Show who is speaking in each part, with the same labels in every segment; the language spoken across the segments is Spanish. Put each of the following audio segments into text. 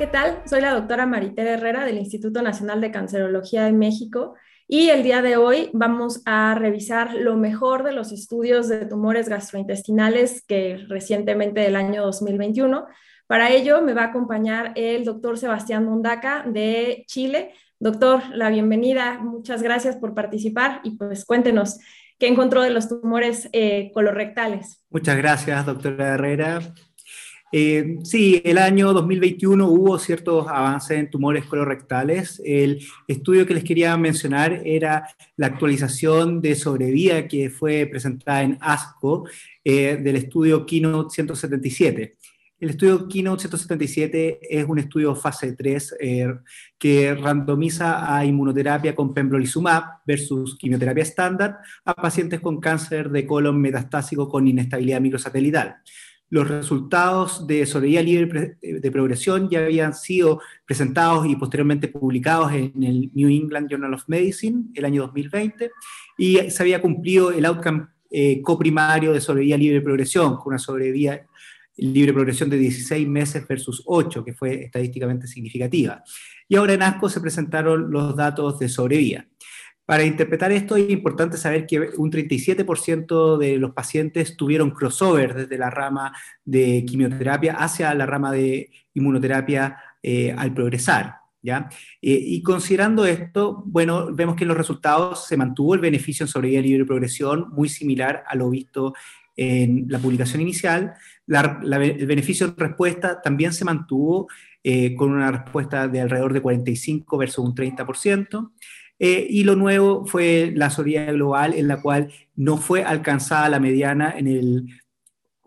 Speaker 1: ¿qué tal? Soy la doctora Maritere Herrera del Instituto Nacional de Cancerología de México y el día de hoy vamos a revisar lo mejor de los estudios de tumores gastrointestinales que recientemente del año 2021. Para ello me va a acompañar el doctor Sebastián Mundaca de Chile. Doctor, la bienvenida. Muchas gracias por participar y pues cuéntenos qué encontró de los tumores eh, colorectales.
Speaker 2: Muchas gracias, doctora Herrera. Eh, sí, el año 2021 hubo ciertos avances en tumores colorectales. El estudio que les quería mencionar era la actualización de sobrevida que fue presentada en ASCO eh, del estudio Keynote 177. El estudio Keynote 177 es un estudio fase 3 eh, que randomiza a inmunoterapia con pembrolizumab versus quimioterapia estándar a pacientes con cáncer de colon metastásico con inestabilidad microsatelital los resultados de sobrevida libre de progresión ya habían sido presentados y posteriormente publicados en el New England Journal of Medicine el año 2020 y se había cumplido el outcome eh, coprimario de sobrevida libre de progresión, con una sobrevida libre progresión de 16 meses versus 8, que fue estadísticamente significativa. Y ahora en ASCO se presentaron los datos de sobrevida. Para interpretar esto es importante saber que un 37% de los pacientes tuvieron crossover desde la rama de quimioterapia hacia la rama de inmunoterapia eh, al progresar. ¿ya? Eh, y considerando esto, bueno, vemos que en los resultados se mantuvo el beneficio en sobrevida libre progresión, muy similar a lo visto en la publicación inicial. el beneficio en respuesta también se mantuvo eh, con una respuesta de alrededor de 45 versus un 30%. Eh, y lo nuevo fue la sobrevida global, en la cual no fue alcanzada la mediana en el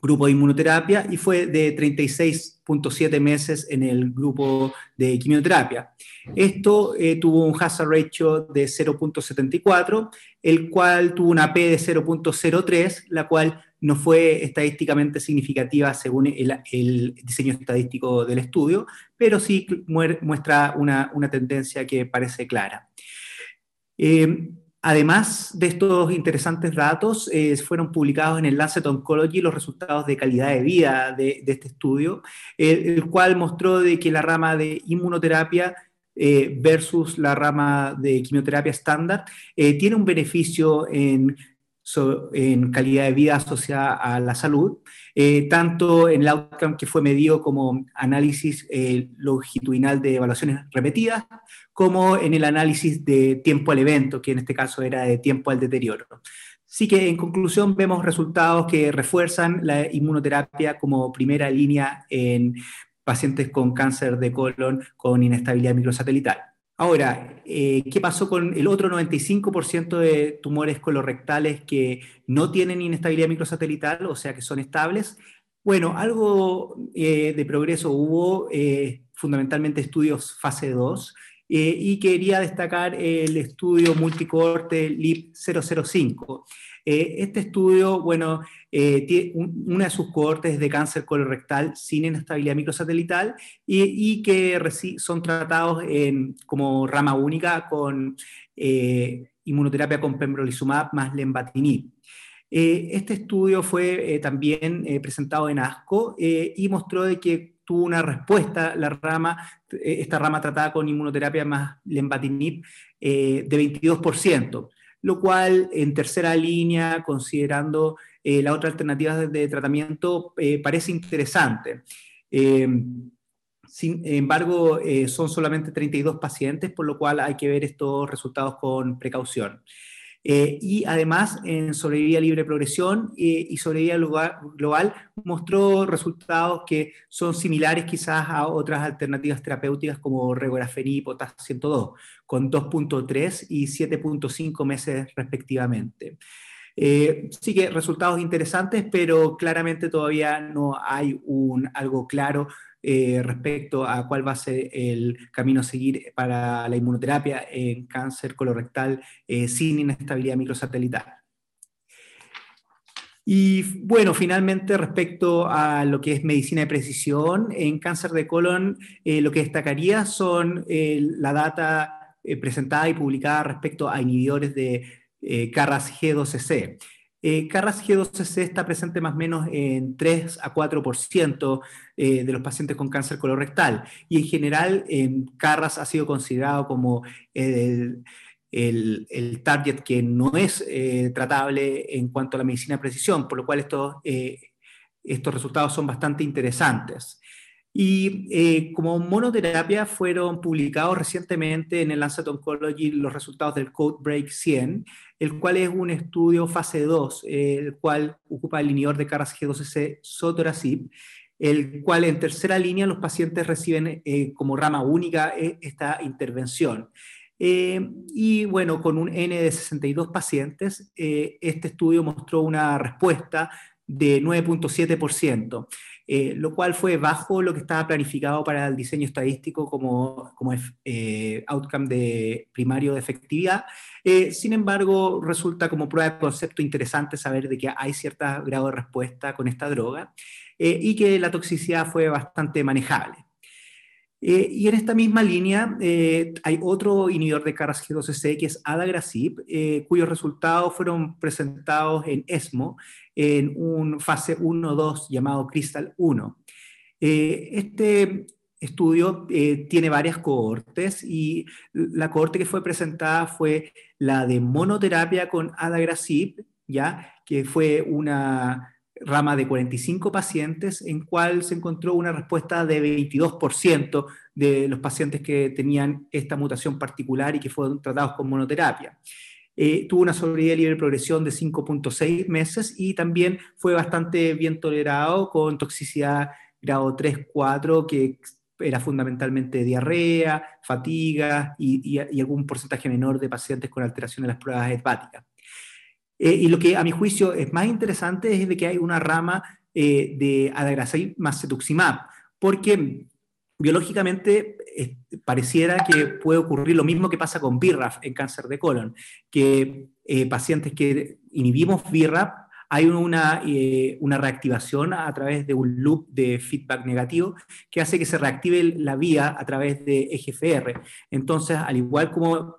Speaker 2: grupo de inmunoterapia y fue de 36.7 meses en el grupo de quimioterapia. Esto eh, tuvo un hazard ratio de 0.74, el cual tuvo una P de 0.03, la cual no fue estadísticamente significativa según el, diseño estadístico del estudio, pero sí muestra una, una tendencia que parece clara. Eh, además de estos interesantes datos, eh, fueron publicados en el Lancet Oncology los resultados de calidad de vida de, este estudio, el cual mostró de que la rama de inmunoterapia eh, versus la rama de quimioterapia estándar tiene un beneficio en en calidad de vida asociada a la salud, eh, tanto en el outcome que fue medido como análisis eh, longitudinal de evaluaciones repetidas, como en el análisis de tiempo al evento, que en este caso era de tiempo al deterioro. Así que en conclusión vemos resultados que refuerzan la inmunoterapia como primera línea en pacientes con cáncer de colon con inestabilidad microsatelital. Ahora, eh, ¿qué pasó con el otro 95% de tumores colorectales que no tienen inestabilidad microsatelital, o sea que son estables? Bueno, algo eh, de progreso hubo, eh, fundamentalmente estudios fase 2, y quería destacar el estudio multicorte LIP 005. Este estudio, bueno, eh, tiene una de sus cohortes de cáncer colorectal sin inestabilidad microsatelital y, que son tratados como rama única con eh, inmunoterapia con pembrolizumab más lenvatinib. Eh, este estudio fue también presentado en ASCO y mostró de que tuvo una respuesta la rama, esta rama tratada con inmunoterapia más lenvatinib de 22%, lo cual en tercera línea, considerando eh, la otra alternativa de, tratamiento eh, parece interesante. Eh, sin embargo, son solamente 32 pacientes, por lo cual hay que ver estos resultados con precaución. Y además, en sobrevida libre progresión y sobrevida global, mostró resultados que son similares quizás a otras alternativas terapéuticas como regorafenib y potasio 102, con 2.3 y 7.5 meses respectivamente. Eh, sí que resultados interesantes, pero claramente todavía no hay un, algo claro eh, respecto a cuál va a ser el camino a seguir para la inmunoterapia en cáncer colorectal eh, sin inestabilidad microsatelital. Y bueno, finalmente respecto a lo que es medicina de precisión, en cáncer de colon lo que destacaría son la data presentada y publicada respecto a inhibidores de eh, G2C. Eh, Carras G12C está presente más o menos en 3 a 4% eh, de los pacientes con cáncer colorectal y en general en Carras ha sido considerado como el, target que no es eh, tratable en cuanto a la medicina de precisión, por lo cual estos, estos resultados son bastante interesantes. Y eh, como monoterapia fueron publicados recientemente en el Lancet Oncology los resultados del CodeBreak 100, el cual es un estudio fase 2, el cual ocupa el inhibidor de Carras G12C sotorasib, el cual en tercera línea los pacientes reciben eh, como rama única eh, esta intervención. y bueno, con un N de 62 pacientes, este estudio mostró una respuesta de 9.7%. Eh, lo cual fue bajo lo que estaba planificado para el diseño estadístico como, como eh, outcome de primario de efectividad. Eh, sin embargo, resulta como prueba de concepto interesante saber de que hay cierto grado de respuesta con esta droga y que la toxicidad fue bastante manejable. y en esta misma línea hay otro inhibidor de Carras G12C que es adagrasib, cuyos resultados fueron presentados en ESMO en un fase 1-2 llamado Crystal 1. Eh, este estudio eh, tiene varias cohortes y la cohorte que fue presentada fue la de monoterapia con adagrasib, ¿ya? que fue una rama de 45 pacientes en cual se encontró una respuesta de 22% de los pacientes que tenían esta mutación particular y que fueron tratados con monoterapia. Eh, tuvo una sobrevida libre progresión de 5.6 meses y también fue bastante bien tolerado con toxicidad grado 3-4, que era fundamentalmente diarrea, fatiga y, algún porcentaje menor de pacientes con alteración de las pruebas hepáticas. Eh, y lo que a mi juicio es más interesante es de que hay una rama eh, de adagrasib más cetuximab, porque biológicamente eh, pareciera que puede ocurrir lo mismo que pasa con BRAF en cáncer de colon, que eh, pacientes que inhibimos BRAF hay una, eh, una, reactivación a través de un loop de feedback negativo que hace que se reactive la vía a través de EGFR. Entonces, al igual como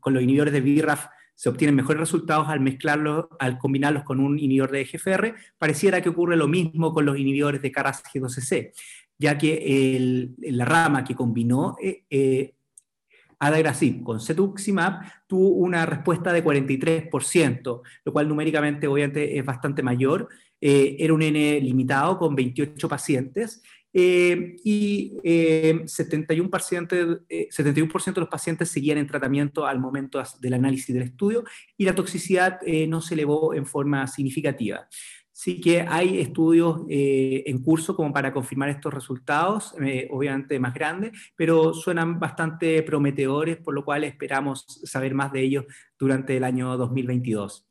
Speaker 2: con los inhibidores de BRAF se obtienen mejores resultados al mezclarlos, al combinarlos con un inhibidor de EGFR, pareciera que ocurre lo mismo con los inhibidores de CARAS G12C ya que la rama que combinó eh, eh, con cetuximab tuvo una respuesta de 43%, lo cual numéricamente obviamente es bastante mayor. Eh, era un N limitado con 28 pacientes y 71%, 71 de los pacientes seguían en tratamiento al momento del análisis del estudio y la toxicidad no se elevó en forma significativa. Sí que hay estudios eh, en curso como para confirmar estos resultados, eh, obviamente más grandes, pero suenan bastante prometedores, por lo cual esperamos saber más de ellos durante el año 2022.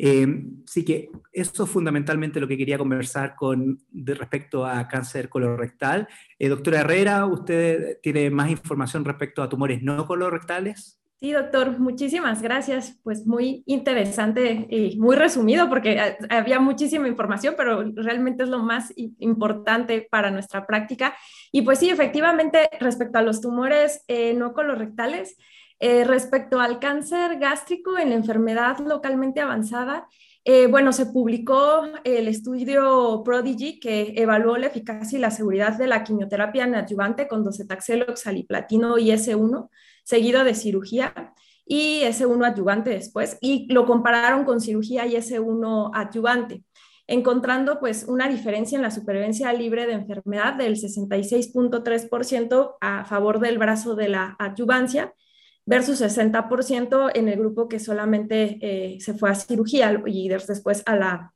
Speaker 2: Eh, sí que eso es fundamentalmente lo que quería conversar con respecto a cáncer colorectal. doctora Herrera, ¿usted tiene más información respecto a tumores no colorectales?
Speaker 1: Sí, doctor, muchísimas gracias. Pues muy interesante y muy resumido porque había muchísima información, pero realmente es lo más importante para nuestra práctica. Y pues sí, efectivamente, respecto a los tumores eh, no colorectales, eh, respecto al cáncer gástrico en la enfermedad localmente avanzada, eh, bueno, se publicó el estudio Prodigy que evaluó la eficacia y la seguridad de la quimioterapia adyuvante con docetaxel, oxaliplatino y S1 seguido de cirugía y S1 adyuvante después, y lo compararon con cirugía y S1 adyuvante, encontrando pues una diferencia en la supervivencia libre de enfermedad del 66.3% a favor del brazo de la adyuvancia versus 60% en el grupo que solamente eh, se fue a cirugía y después a la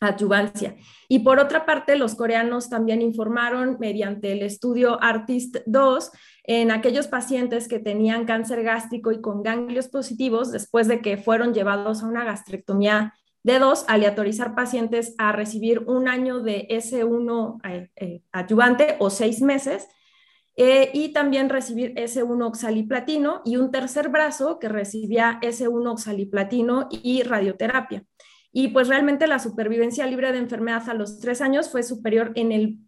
Speaker 1: adyuvancia. Y por otra parte, los coreanos también informaron mediante el estudio ARTIST 2 en aquellos pacientes que tenían cáncer gástrico y con ganglios positivos después de que fueron llevados a una gastrectomía de dos, aleatorizar pacientes a recibir un año de S1 eh, eh, adyuvante o seis meses eh, y también recibir S1 oxaliplatino y un tercer brazo que recibía S1 oxaliplatino y radioterapia y pues realmente la supervivencia libre de enfermedad a los tres años fue superior en el,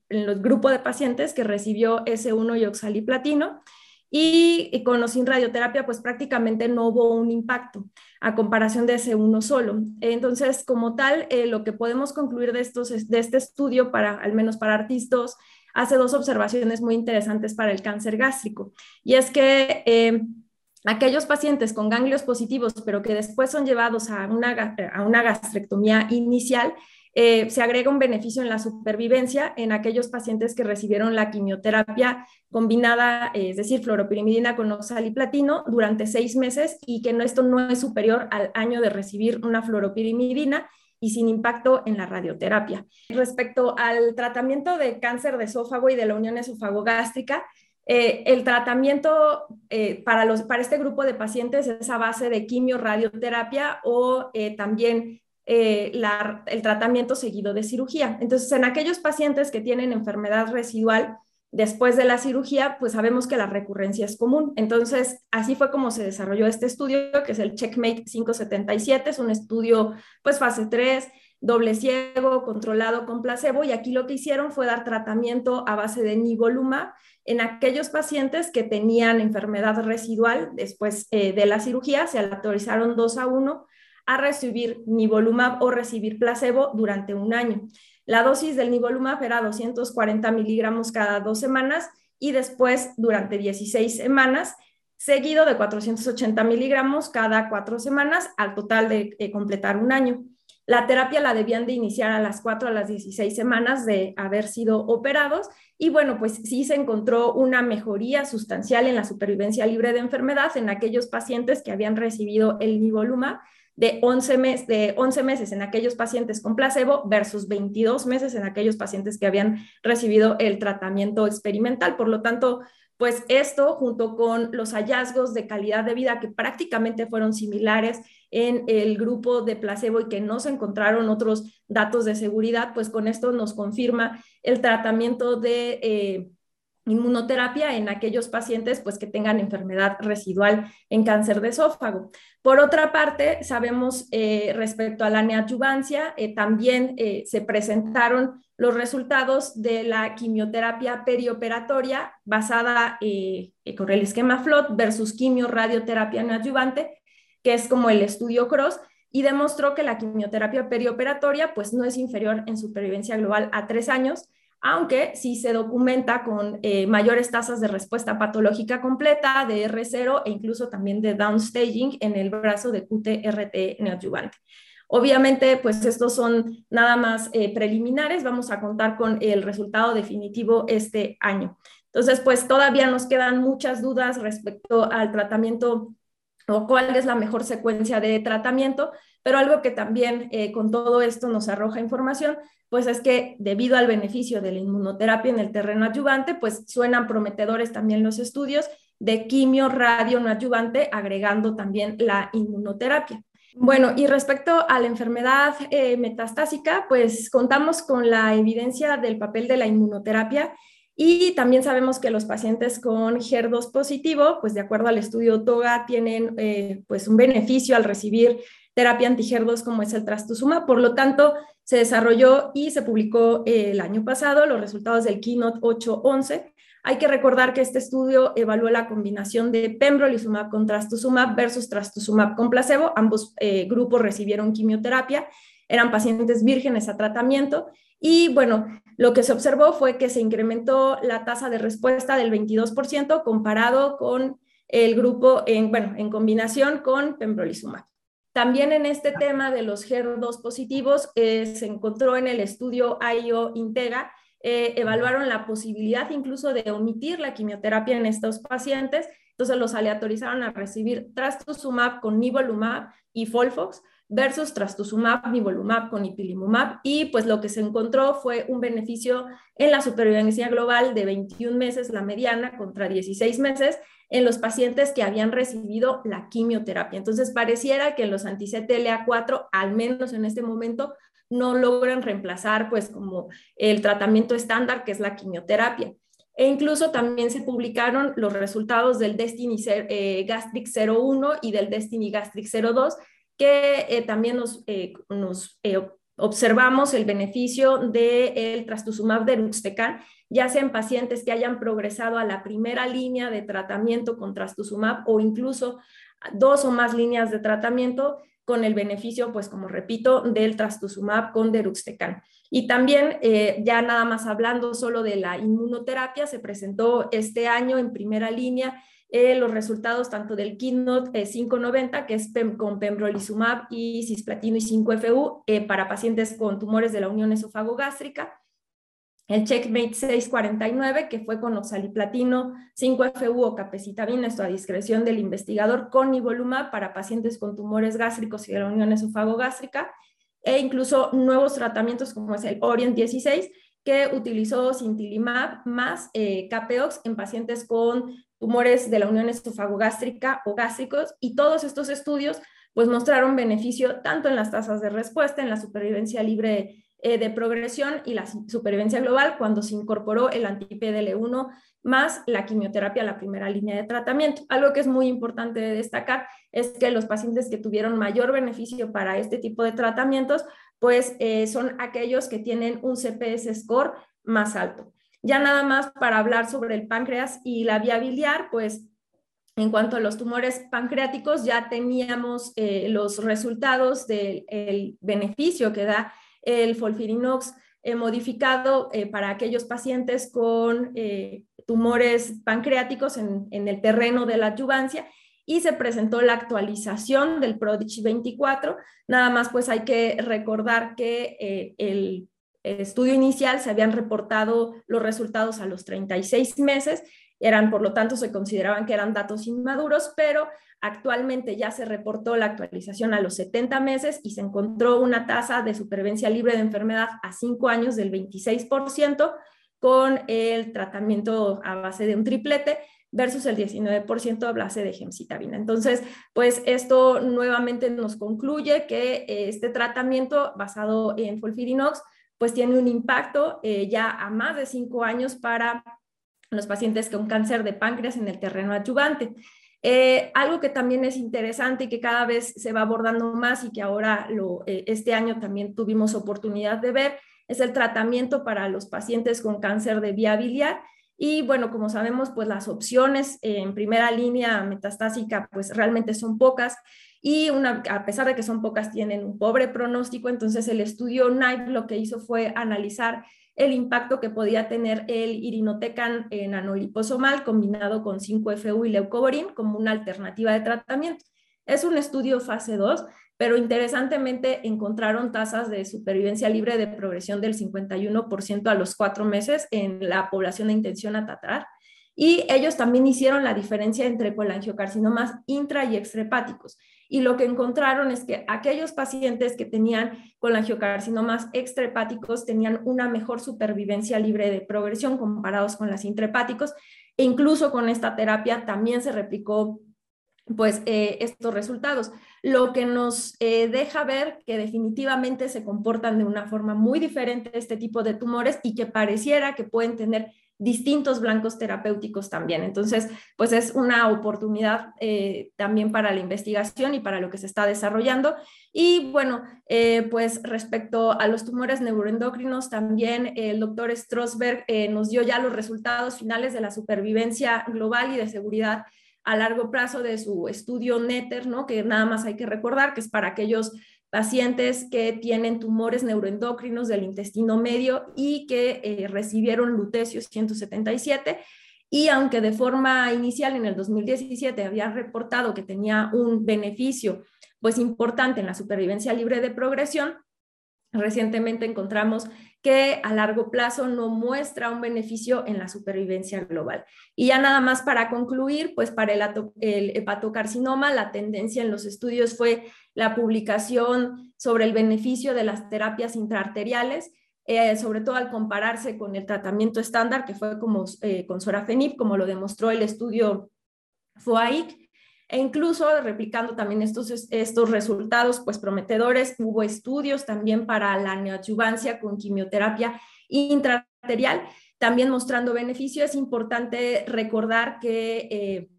Speaker 1: grupo de pacientes que recibió S1 y oxaliplatino y, con o sin radioterapia, pues prácticamente no hubo un impacto a comparación de ese uno solo. Entonces, como tal, eh, lo que podemos concluir de, estos, de este estudio, para, al menos para artistas, hace dos observaciones muy interesantes para el cáncer gástrico. Y es que eh, aquellos pacientes con ganglios positivos, pero que después son llevados a una, a una gastrectomía inicial, eh, se agrega un beneficio en la supervivencia en aquellos pacientes que recibieron la quimioterapia combinada, eh, es decir, fluoropirimidina con oxaliplatino durante seis meses y que esto no es superior al año de recibir una fluoropirimidina y sin impacto en la radioterapia. Respecto al tratamiento de cáncer de esófago y de la unión esofagogástrica, eh, el tratamiento para, los, para este grupo de pacientes es a base de quimio radioterapia o también eh, el tratamiento seguido de cirugía. Entonces, en aquellos pacientes que tienen enfermedad residual después de la cirugía, pues sabemos que la recurrencia es común. Entonces, así fue como se desarrolló este estudio, que es el Checkmate 577, es un estudio, pues fase 3, doble ciego, controlado con placebo, y aquí lo que hicieron fue dar tratamiento a base de nivolumab en aquellos pacientes que tenían enfermedad residual después eh, de la cirugía, se autorizaron 2 a 1 a recibir nivolumab o recibir placebo durante un año. La dosis del nivolumab era 240 miligramos cada dos semanas y después durante 16 semanas, seguido de 480 miligramos cada cuatro semanas al total de eh, completar un año. La terapia la debían de iniciar a las 4 a las 16 semanas de haber sido operados y bueno, pues sí se encontró una mejoría sustancial en la supervivencia libre de enfermedad en aquellos pacientes que habían recibido el nivolumab de 11, mes, de 11 meses en aquellos pacientes con placebo versus 22 meses en aquellos pacientes que habían recibido el tratamiento experimental. Por lo tanto, pues esto junto con los hallazgos de calidad de vida que prácticamente fueron similares en el grupo de placebo y que no se encontraron otros datos de seguridad, pues con esto nos confirma el tratamiento de... Eh, inmunoterapia en aquellos pacientes pues, que tengan enfermedad residual en cáncer de esófago. Por otra parte, sabemos eh, respecto a la neoadyuvancia, eh, también eh, se presentaron los resultados de la quimioterapia perioperatoria basada con el esquema FLOT versus quimio radioterapia neoadyuvante, que es como el estudio CROSS, y demostró que la quimioterapia perioperatoria pues, no es inferior en supervivencia global a tres años, aunque sí se documenta con eh, mayores tasas de respuesta patológica completa, de R0 e incluso también de downstaging en el brazo de QTRT neoadyuvante. Obviamente, pues estos son nada más eh, preliminares, vamos a contar con el resultado definitivo este año. Entonces, pues todavía nos quedan muchas dudas respecto al tratamiento o cuál es la mejor secuencia de tratamiento, pero algo que también eh, con todo esto nos arroja información, pues es que debido al beneficio de la inmunoterapia en el terreno adyuvante, pues suenan prometedores también los estudios de quimio radio no adyuvante, agregando también la inmunoterapia. Bueno, y respecto a la enfermedad eh, metastásica, pues contamos con la evidencia del papel de la inmunoterapia y también sabemos que los pacientes con HER2 positivo, pues de acuerdo al estudio TOGA, tienen eh, pues un beneficio al recibir terapia anti-HER2 como es el trastuzumab. Por lo tanto, se desarrolló y se publicó eh, el año pasado los resultados del Keynote 811. Hay que recordar que este estudio evaluó la combinación de pembrolizumab con trastuzumab versus trastuzumab con placebo. Ambos eh, grupos recibieron quimioterapia, eran pacientes vírgenes a tratamiento y bueno, lo que se observó fue que se incrementó la tasa de respuesta del 22% comparado con el grupo en, bueno, en combinación con pembrolizumab. También en este tema de los HER2 positivos eh, se encontró en el estudio IO Intega, eh, evaluaron la posibilidad incluso de omitir la quimioterapia en estos pacientes, entonces los aleatorizaron a recibir trastuzumab con nivolumab y Folfox versus trastuzumab, nivolumab con ipilimumab y pues lo que se encontró fue un beneficio en la supervivencia global de 21 meses la mediana contra 16 meses en los pacientes que habían recibido la quimioterapia. Entonces, pareciera que los anti-CTLA4, al menos en este momento, no logran reemplazar, pues, como el tratamiento estándar, que es la quimioterapia. E incluso también se publicaron los resultados del Destiny eh, Gastric 01 y del Destiny Gastric 02, que eh, también nos, eh, nos observamos el beneficio del de trastuzumab deruxtecan, ya sea en pacientes que hayan progresado a la primera línea de tratamiento con trastuzumab o incluso dos o más líneas de tratamiento con el beneficio, pues como repito, del trastuzumab con deruxtecan. Y también, eh, ya nada más hablando solo de la inmunoterapia, se presentó este año en primera línea eh, los resultados tanto del Keynote 590, eh, que es con pembrolizumab y cisplatino y 5FU para pacientes con tumores de la unión esofagogástrica, el Checkmate 649, que fue con oxaliplatino, 5FU o capecitabina, esto a discreción del investigador, con nivolumab para pacientes con tumores gástricos y de la unión esofagogástrica, e incluso nuevos tratamientos como es el Orient 16, que utilizó sintilimab más eh, en pacientes con tumores de la unión esofagogástrica o gástricos, y todos estos estudios pues mostraron beneficio tanto en las tasas de respuesta, en la supervivencia libre eh, de progresión y la supervivencia global cuando se incorporó el anti-PDL1 más la quimioterapia a la primera línea de tratamiento. Algo que es muy importante de destacar es que los pacientes que tuvieron mayor beneficio para este tipo de tratamientos, pues eh, son aquellos que tienen un CPS score más alto. Ya nada más para hablar sobre el páncreas y la vía biliar, pues en cuanto a los tumores pancreáticos, ya teníamos eh, los resultados del beneficio que da el folfirinox eh, modificado eh, para aquellos pacientes con tumores pancreáticos en, el terreno de la adyuvancia y se presentó la actualización del Prodigy 24. Nada más pues hay que recordar que el estudio inicial se habían reportado los resultados a los 36 meses, eran por lo tanto se consideraban que eran datos inmaduros, pero Actualmente ya se reportó la actualización a los 70 meses y se encontró una tasa de supervivencia libre de enfermedad a 5 años del 26% con el tratamiento a base de un triplete versus el 19% a base de gemcitabina. Entonces, pues esto nuevamente nos concluye que este tratamiento basado en folfirinox pues tiene un impacto eh, ya a más de 5 años para los pacientes con cáncer de páncreas en el terreno adyuvante. Eh, algo que también es interesante y que cada vez se va abordando más y que ahora eh, este año también tuvimos oportunidad de ver es el tratamiento para los pacientes con cáncer de vía biliar. Y bueno, como sabemos, pues las opciones en primera línea metastásica pues realmente son pocas y una, a pesar de que son pocas tienen un pobre pronóstico, entonces el estudio NIGHT lo que hizo fue analizar el impacto que podía tener el irinotecan en anoliposomal combinado con 5FU y leucovorin como una alternativa de tratamiento. Es un estudio fase 2, pero interesantemente encontraron tasas de supervivencia libre de progresión del 51% a los cuatro meses en la población de intención a tratar. Y ellos también hicieron la diferencia entre colangiocarcinomas intra y extrahepáticos. Y lo que encontraron es que aquellos pacientes que tenían colangiocarcinomas extrahepáticos tenían una mejor supervivencia libre de progresión comparados con las intrahepáticos. E incluso con esta terapia también se replicó pues eh, estos resultados, lo que nos eh, deja ver que definitivamente se comportan de una forma muy diferente este tipo de tumores y que pareciera que pueden tener distintos blancos terapéuticos también. Entonces, pues es una oportunidad eh, también para la investigación y para lo que se está desarrollando. Y bueno, eh, pues respecto a los tumores neuroendocrinos, también el doctor Strosberg eh, nos dio ya los resultados finales de la supervivencia global y de seguridad a largo plazo de su estudio NETER, ¿no? que nada más hay que recordar que es para aquellos pacientes que tienen tumores neuroendocrinos del intestino medio y que eh, recibieron lutecio 177 y aunque de forma inicial en el 2017 había reportado que tenía un beneficio pues importante en la supervivencia libre de progresión, recientemente encontramos que a largo plazo no muestra un beneficio en la supervivencia global. Y ya nada más para concluir, pues para el, el hepatocarcinoma, la tendencia en los estudios fue la publicación sobre el beneficio de las terapias intraarteriales, eh, sobre todo al compararse con el tratamiento estándar, que fue como eh, con sorafenib, como lo demostró el estudio FOAIC, e incluso replicando también estos, estos resultados pues prometedores, hubo estudios también para la neoadyuvancia con quimioterapia intraarterial, también mostrando beneficio. Es importante recordar que... Eh,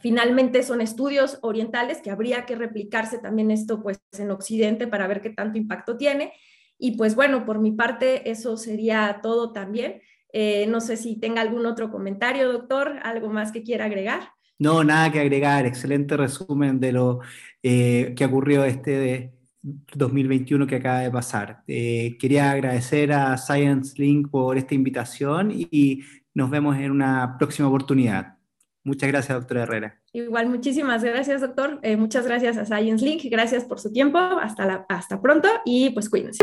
Speaker 1: Finalmente son estudios orientales que habría que replicarse también esto pues en Occidente para ver qué tanto impacto tiene. Y pues bueno, por mi parte eso sería todo también. Eh, no sé si tenga algún otro comentario, doctor, algo más que quiera agregar.
Speaker 2: No, nada que agregar. Excelente resumen de lo eh, que ocurrió este 2021 que acaba de pasar. Eh, quería agradecer a Science Link por esta invitación y nos vemos en una próxima oportunidad. Muchas gracias, doctora Herrera.
Speaker 1: Igual, muchísimas gracias, doctor. Eh, muchas gracias a Science Link. Gracias por su tiempo. Hasta, la, hasta pronto y pues cuídense.